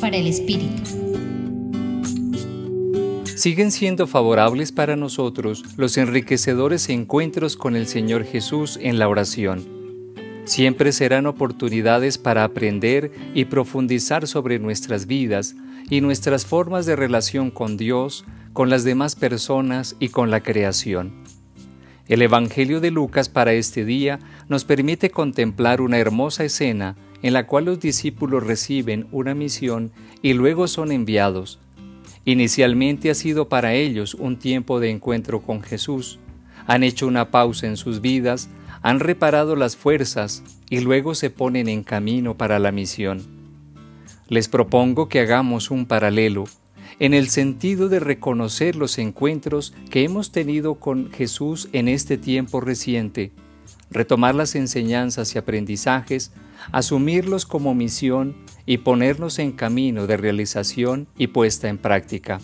Para el Espíritu. Siguen siendo favorables para nosotros los enriquecedores encuentros con el Señor Jesús en la oración. Siempre serán oportunidades para aprender y profundizar sobre nuestras vidas y nuestras formas de relación con Dios, con las demás personas y con la creación. El Evangelio de Lucas para este día nos permite contemplar una hermosa escena en la cual los discípulos reciben una misión y luego son enviados. Inicialmente ha sido para ellos un tiempo de encuentro con Jesús. Han hecho una pausa en sus vidas, han reparado las fuerzas y luego se ponen en camino para la misión. Les propongo que hagamos un paralelo en el sentido de reconocer los encuentros que hemos tenido con Jesús en este tiempo reciente, retomar las enseñanzas y aprendizajes asumirlos como misión y ponernos en camino de realización y puesta en práctica.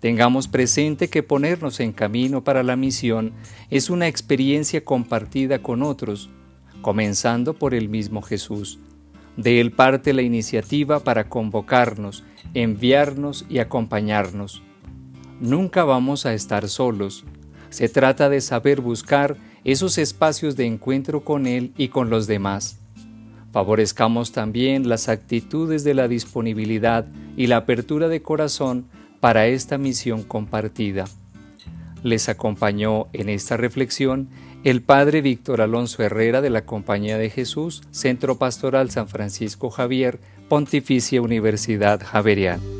Tengamos presente que ponernos en camino para la misión es una experiencia compartida con otros, comenzando por el mismo Jesús. De él parte la iniciativa para convocarnos, enviarnos y acompañarnos. Nunca vamos a estar solos. Se trata de saber buscar esos espacios de encuentro con Él y con los demás. Favorezcamos también las actitudes de la disponibilidad y la apertura de corazón para esta misión compartida. Les acompañó en esta reflexión el Padre Víctor Alonso Herrera de la Compañía de Jesús, Centro Pastoral San Francisco Javier, Pontificia Universidad Javeriana.